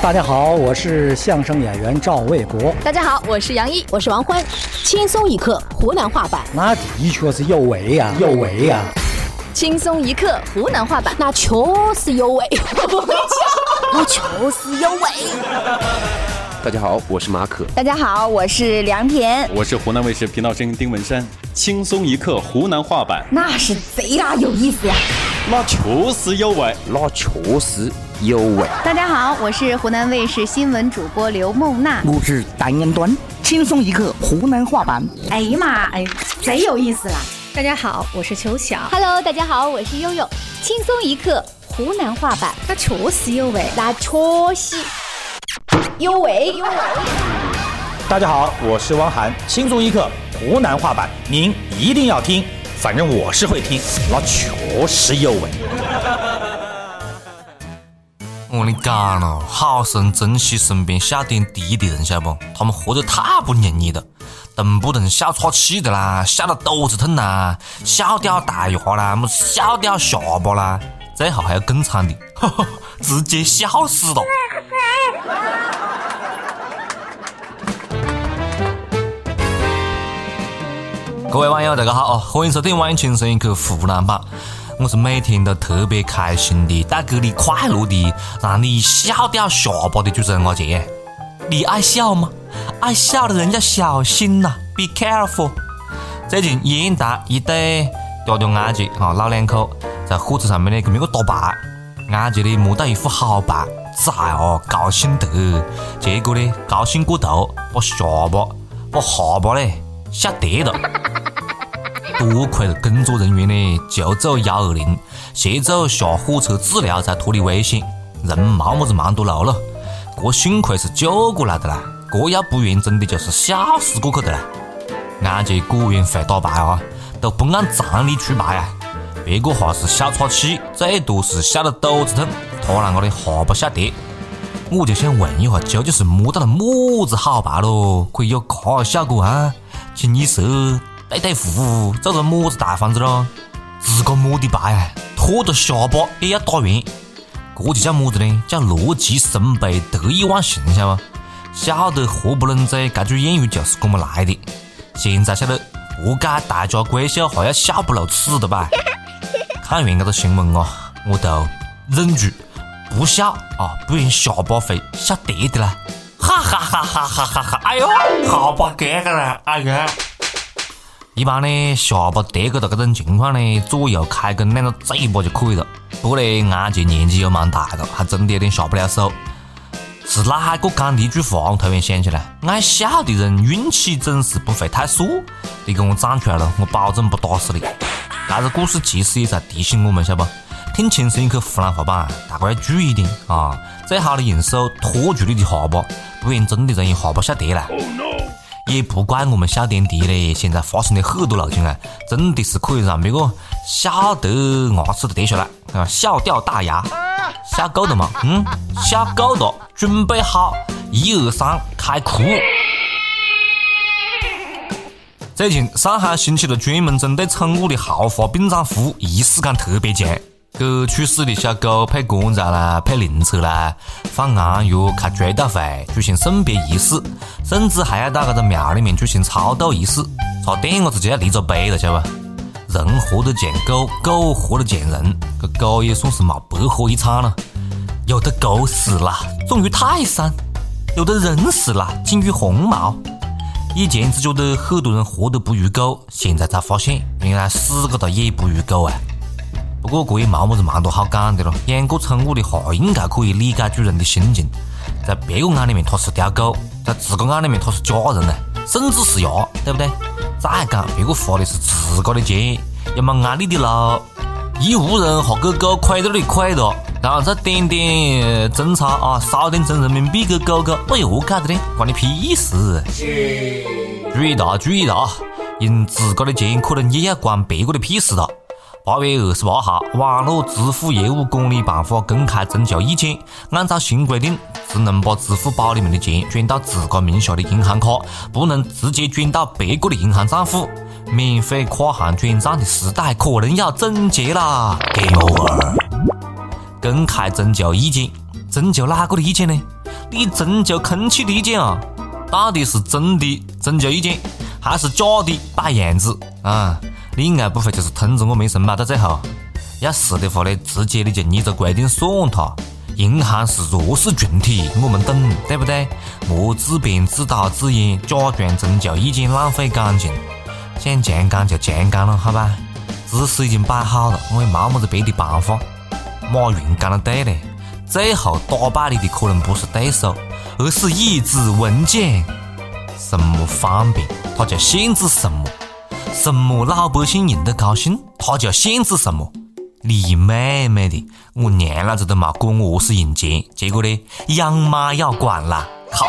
大家好，我是相声演员赵卫国。大家好，我是杨一，我是王欢。轻松一刻湖南话版，那的确是有为呀，有为呀。轻松一刻湖南话版，那确实有味。那确实有味。大家好，我是马可。大家好，我是梁田。我是湖南卫视频道声音丁文山。轻松一刻湖南话版，那是贼拉有意思呀！那确实有为，那确实有味。大家好，我是湖南卫视新闻主播刘梦娜。我是单元端。轻松一刻湖南话版。哎呀妈，哎，贼有意思啦！大家好，我是秋晓。Hello，大家好，我是悠悠。轻松一刻湖南话版，那确实有味，那确实。有味有味。大家好，我是汪涵，轻松一刻湖南话版，您一定要听，反正我是会听，那确实有味。我跟你讲了，好生珍惜身边小点滴的人，晓得不？他们活得太不容易了，动不动笑岔气的啦，笑到肚子痛啦，笑掉大牙啦，么笑掉下巴啦，最后还有更惨的，直接笑死了。各位网友，大家好！欢迎收听《网易轻松一刻》湖南版。我是每天都特别开心的，带给你快乐的，让你笑掉下巴的主持人阿杰。你爱笑吗？爱笑的人要小心呐，be careful。最近烟台一对嗲嗲爱姐啊，老两口在火车上面呢，跟别个打牌，爱姐呢摸到一副好牌，崽哦，高兴得，结果呢，高兴过头，把下巴把下巴呢吓跌了。多亏了工作人员呢，就走幺二零，协助下火车治疗才脱离危险，人没么子蛮多路了，这幸亏是救过来的啦，这要不然真的就是笑死过去的啦。安杰果然会打牌啊，都不按常理出牌啊，别个哈是笑岔气，最多是笑得肚子痛，他啷个的下巴吓跌。我就想问一下，究竟是摸到了么子好牌咯，可以有这效果啊？请你说。对对付，做个么子大方子咯？自个摸的牌啊，拖着下巴也要打完，这就叫么子呢？叫乐极生悲，得意忘形，晓得不？笑得合不拢嘴，这句谚语就是这么来的。现在晓得何解大家闺秀还要笑不露齿的吧？看完这个新闻啊，我都忍住不笑啊，不然下巴会笑跌的啦！哈哈哈哈哈哈哈！哎呦，下巴跌个了，哎呀！一般呢，下巴跌个到这种情况呢，左右开弓两个嘴巴就可以了。不过呢，安杰年纪又蛮大了，还真的有点下不了手。是哪个讲的一句话？我突然想起来，爱笑的人运气总是不会太差。你给我站出来了，我保证不打死你。这个故事其实也在提醒我们，晓得不？听轻松一刻湖南话版，大家要注意点啊！最好的用手托住你的下巴，不然真的容易下巴下跌了。也不怪我们笑点低嘞，现在发生的很多事情啊，真的是可以让别个笑得牙齿都跌下来啊，笑掉大牙，笑够了吗？嗯，笑够了，准备好，一二三，开哭。最近上海兴起了专门针对宠物的豪华殡葬服务，仪式感特别强。给去世的小狗配棺材啦，配灵车啦，放安药，开追悼会，举行送别仪式，甚至还要到这个庙里面举行超度仪式。差点我子就要立个碑了，晓得不？人活得像狗，狗活得像人，这狗也算是没白活一场了。有的狗死了，重于泰山；有的人死了，轻于鸿毛。以前只觉得很多人活得不如狗，现在才发现，原来死个的也不如狗啊。不过这也没么子蛮多好讲的了。养过宠物的话，应该可以理解主人的心情。在别个眼里面，它是条狗；在自个眼里面，它是家人呢，甚至是牙，对不对？再讲，别个花的是自个的钱，又冇挨你的路，一屋人哈给狗亏在那里亏了，然后再点点挣差啊，少点挣人民币给狗狗，那又何解的呢？关你屁事！注意到，注意到，用自个的钱可能也要关别个的屁事了。八月二十八号，网络支付业务管理办法公开征求意见。按照新规定，只能把支付宝里面的钱转到自个名下的银行卡，不能直接转到别个的银行账户。免费跨行转账的时代可能要终结啦！Game over。公开征求意见，征求哪个的意见呢？你征求空气的意见啊？到底是真的征求意见，还是假的摆样子啊？你应该不会就是通知我们一声吧？到最后，要是的话呢，直接你就拟个规定算他。银行是弱势群体，我们懂，对不对？莫自编自导自演，假装针灸意见浪费感情。想强干就强干了，好吧？姿势已经摆好了，我也没么子别的办法。马云讲的对嘞，最后打败你的可能不是对手。而是以子文件，什么方便，他就限制什么；什么老百姓用得高兴，他就限制什么。你妹妹的，我娘老子都没管我何是用钱，结果呢，养妈要管啦！靠，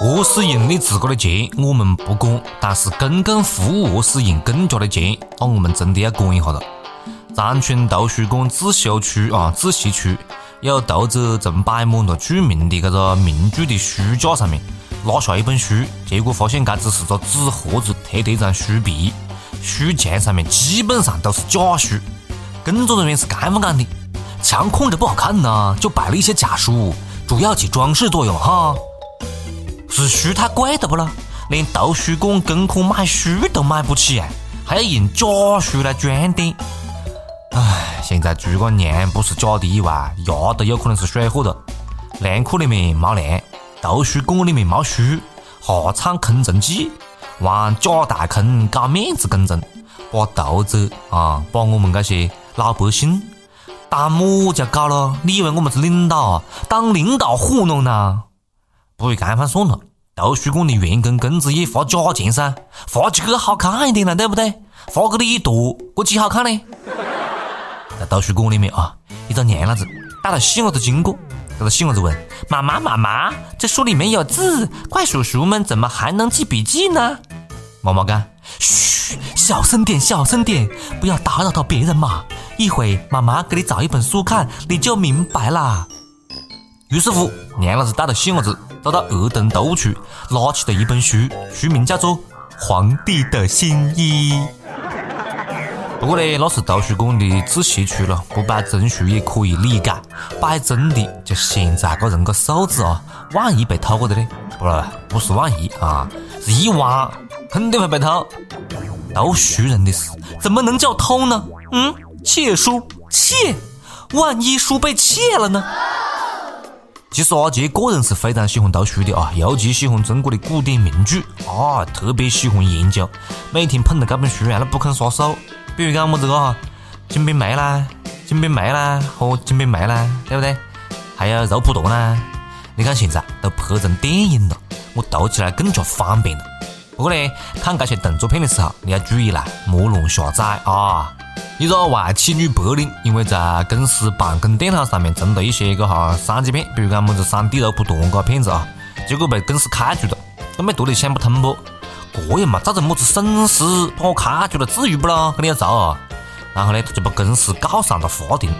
何是用你自个的钱，我们不管，但是公共服务何是用公家的钱，那我们真的要管一下了。长春图书馆自修区啊，自习区。有读者曾摆满了著名的这个名著的书架上面拿下一本书，结果发现这只是个纸盒子贴的一张书皮，书墙上面基本上都是假书。工作人员是这么讲的：墙空着不好看呐，就摆了一些假书，主要起装饰作用哈。是书太贵的不咯？连图书馆公款买书都买不起，还要用假书来装点。唉，现在除了娘不是假的以外，牙都有可能是水货的。粮库里面没粮，图书馆里面没书，哈唱空城计，玩假大空搞面子工程，把读者啊，把我们这些老百姓当么家搞了？你以为我们是领导？当领导糊弄呢？不如这样算了，图书馆的员工工资也发假钱噻，发起个好看一点了，对不对？发给你一沱，过几好看呢？在图书馆里面啊，一个娘老子带着细伢子经过，这个细伢子问妈妈：“妈妈，这书里面有字，怪叔叔们怎么还能记笔记呢？”妈妈讲：“嘘，小声点，小声点，不要打扰到别人嘛。一会妈妈给你找一本书看，你就明白啦。”于是乎，娘老子带着细伢子走到儿童读区，拿起了一本书，书名叫做《皇帝的新衣》。不过呢，那是图书馆的自习区了，不摆真书也可以理解。摆真的，就现在个人个素质啊，万一被偷过的呢？不，不是万一啊，是一万，肯定会被偷。读书人的事，怎么能叫偷呢？嗯，窃书，窃，万一书被窃了呢？其实阿杰个人是非常喜欢读书的啊，尤其喜欢中国的古典名著啊，特别喜欢研究。每天捧着这本书啊，都不肯撒手。比如讲么子个哈，《金瓶梅》啦，《金瓶梅》啦和《金瓶梅》啦，对不对？还有《肉蒲团》啦。你看现在都拍成电影了，我读起来更加方便了。不过呢，看这些动作片的时候，你要注意啦，莫乱下载啊！一个外企女白领，因为在公司办公电脑上面存了一些个哈三级片，比如讲么子《三 D 肉蒲团》个片子啊，结果被公司开除了，都没多的想不通不？这也没造成么子损失，把我开除了，至于不咯？跟你要走啊？然后呢，他就把公司告上了法庭。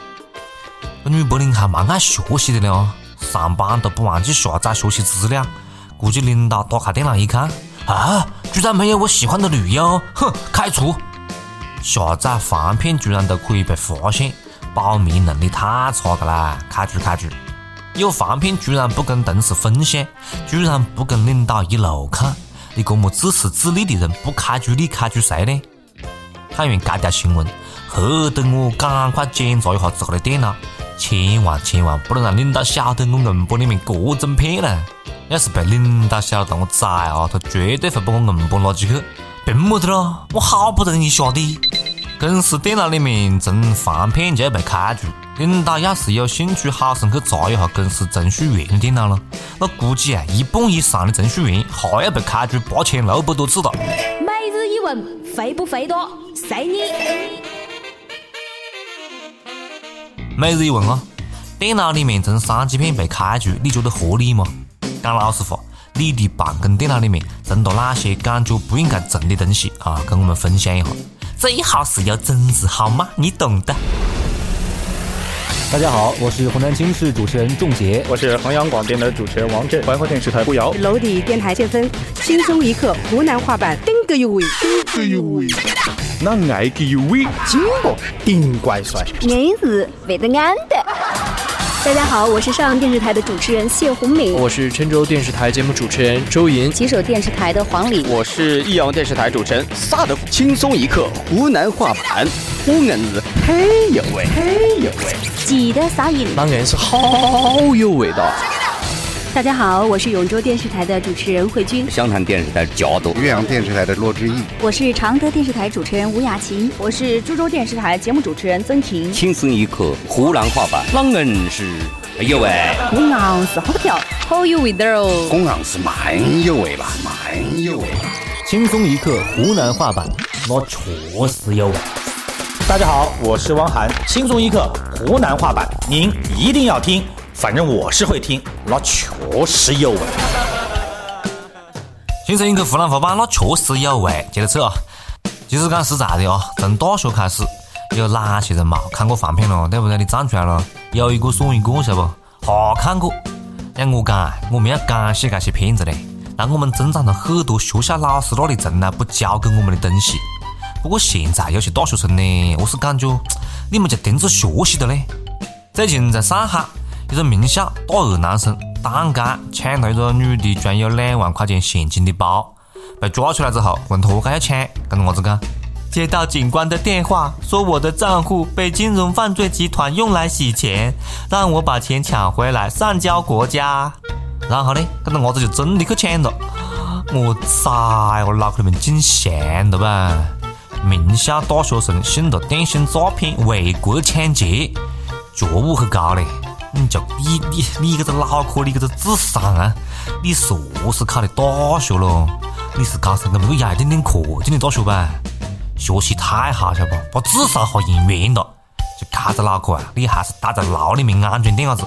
这女白领还蛮爱学习的呢，上班都不忘记下载学习资料。估计领导打开电脑一看，啊，居然没有我喜欢的女优，哼，开除！下载黄片居然都可以被发现，保密能力太差个啦，开除开除！有黄片居然不跟同事分享，居然不跟领导一路看。你这么自私自利的人，不开除你，开除谁呢？看完这条新闻，吓得我赶快检查一下自个的电脑，千万千万不能让领导晓得我硬盘里面各种片了。要是被领导晓得，我崽啊，他绝对会把我硬盘拉进去。凭么子咯？我好不容易下的，公司电脑里面存黄片就要被开除。领导要是有兴趣，好生去查一下公司程序员的电脑了，那估计啊，一半以上的程序员还要被开除八千六百多次了。每日一问，肥不肥多？随你。每日一问啊，电脑里面存三级片被开除，你觉得合理吗？讲老实话，你的办公电脑里面存了哪些感觉不应该存的东西啊？跟我们分享一下，最好是有真字好吗？你懂的。大家好，我是湖南经视主持人仲杰，我是衡阳广电的主持人王震，怀化电视台胡瑶，娄底电台谢芬，轻松一刻湖南话版，顶个有味，顶个有味，那爱个有味，金个顶怪帅，硬是为得安的。大家好，我是上阳电视台的主持人谢红敏，我是郴州电视台节目主持人周莹，吉首电视台的黄礼，我是益阳电视台主持人萨德福，轻松一刻湖南话版，湖南子嘿有味，嘿有味，记得撒盐，当然是好有味道。大家好，我是永州电视台的主持人慧君，湘潭电视台贾朵，岳阳电视台的骆志毅，我是常德电视台主持人吴雅琴，我是株洲电视台节目主持人曾婷。轻松一刻湖南话版，啷个是哎呦喂？公昂是好跳，好有味道哦。公昂是蛮有味吧，蛮有味。轻松一刻湖南话版，那确实有味。大家好，我是汪涵，轻松一刻湖南话版，您一定要听。反正我是会听，那确实有味。轻松一刻湖南话版，那确实有味。接着扯啊，其实讲实在的啊，从大学开始，有哪些人嘛看过黄片了，对不对？你站出来了，有一个算一个，晓得不？哈看过。像我讲，我们要感谢这些片子嘞，让我们增长了很多学校老师那里从来不教给我们的东西。不过现在有些大学生呢，我是感觉你们就停止学习的嘞。最近在上海。一个名校大二男生当街抢了一个女的装有两万块钱现金的包，被抓出来之后，问他何解要抢，跟伢子讲，接到警官的电话，说我的账户被金融犯罪集团用来洗钱，让我把钱抢回来上交国家。然后呢，跟着伢子就真的去抢了。我擦，我脑壳里面进香了吧？名校大学生信了电信诈骗，为国抢劫，觉悟很高嘞。你你你这个脑壳，你这个智商啊！你说是考的大学咯？你是高三都没有压一点点课进的大学吧？学习太好，晓得不？把智商哈用完了，就这个脑壳啊！你还是待在牢里面安全点伢子。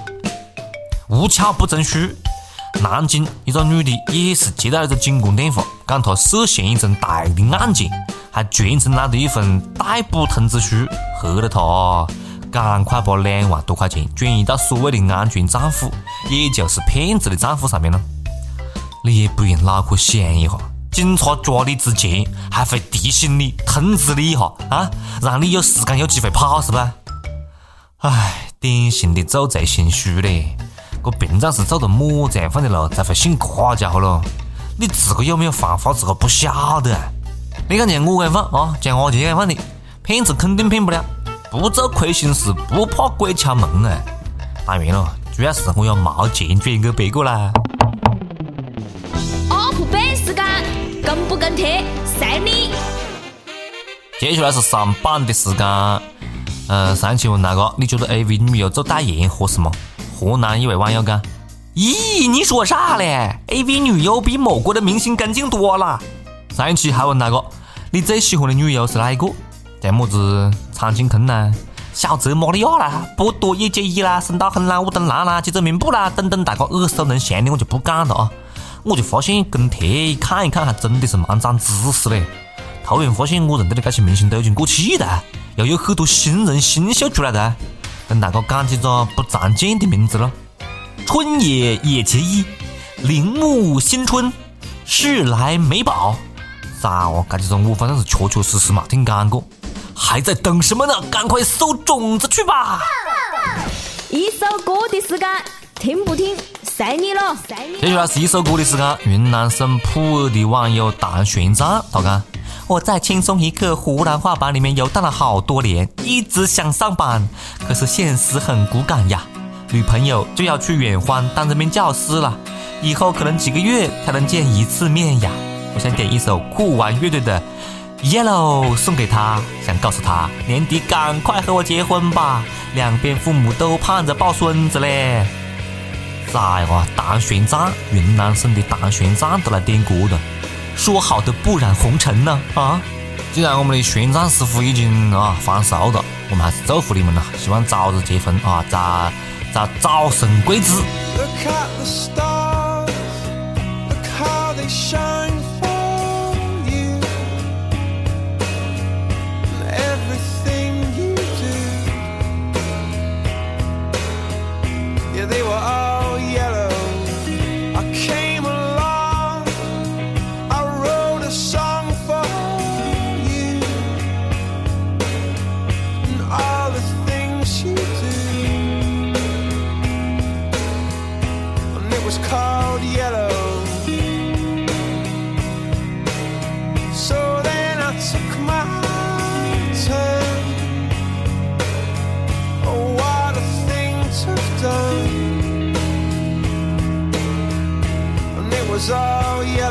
无巧不成书，南京一个女的也是接到一个警官电话，讲她涉嫌一宗大的案件，还传真来了一份逮捕通知书，吓得她。赶快把两万多块钱转移到所谓的安全账户，也就是骗子的账户上面了。你也不用脑壳想一下，警察抓你之前还会提醒你、通知你一下啊，让你有时间、有机会跑是吧？唉，典型的做贼心虚嘞！这平常是做的么子样的路才会信这家伙咯？你自个有没有犯法，自个不晓得啊。你看像我这样放啊，像阿杰这样放的，骗子肯定骗不了。不做亏心事，不怕鬼敲门啊！当然了，主要是我要毛钱转给别个啦。UP 版时间，跟不跟贴，随你。接下来是上榜的时间。嗯，上期问那个，你觉得 AV 女优做代言合适吗？河南一位网友讲：咦，你说啥嘞？AV 女优比某国的明星干净多了。上一期还问那个，你最喜欢的女优是哪一个？像么子苍井空啦、小泽玛利亚啦、波多野结衣啦、深岛红啦、武藤兰啦、吉泽明步啦等等，大家耳熟能详的我就不讲了啊！我就发现跟帖看一看，还真的是蛮长知识嘞。突然发现我认得的这些明星都已经过气了，又有很多新人新秀出来的，跟大家讲几个不常见的名字咯：春野野结衣、铃木新春、世来美宝。啥哦？这几种我反正是确确实实嘛听讲过。还在等什么呢？赶快收种子去吧！一首歌的时间，听不听随你了。接下来是一首歌的时间。云南省普洱的网友大玄奘他讲：“我在轻松一刻湖南话版里面游荡了好多年，一直想上班，可是现实很骨感呀。女朋友就要去远方当人民教师了，以后可能几个月才能见一次面呀。我想点一首酷玩乐队的。” Yellow 送给他，想告诉他年底赶快和我结婚吧，两边父母都盼着抱孙子嘞。啥呀？大玄奘，云南省的唐玄奘都来点歌了，说好的不染红尘呢？啊！既然我们的玄奘师傅已经啊还俗了，我们还是祝福你们了，希望早日结婚啊，早早早生贵子。was Oh all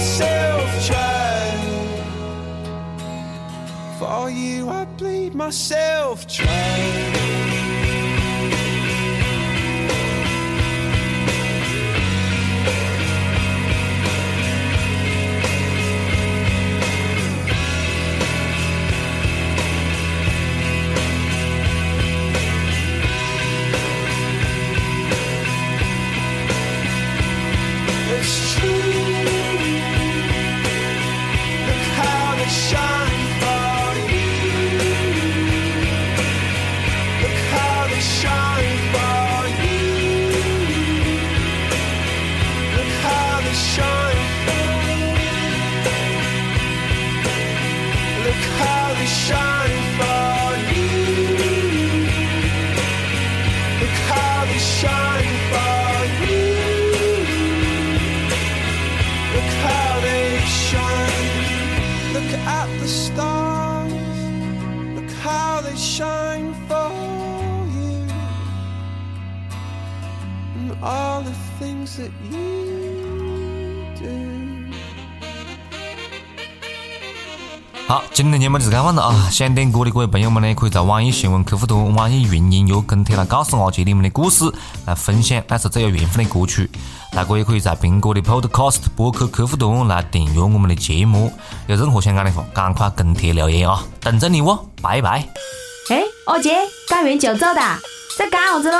myself dry. For you I bleed myself dry. All the things that you do. 好，今天节目就是这样了啊！想点歌的各位朋友们呢，可以在网易新闻客户端、网易云音乐跟帖来告诉阿杰你们的故事，来分享那首最有缘分的歌曲。大哥也可以在苹果的 Podcast 播客客户端来订阅我们的节目。有任何想讲的话，赶快跟帖留言啊！等着你哦，拜拜。哎，二姐，干完就走的，在干啥子喽？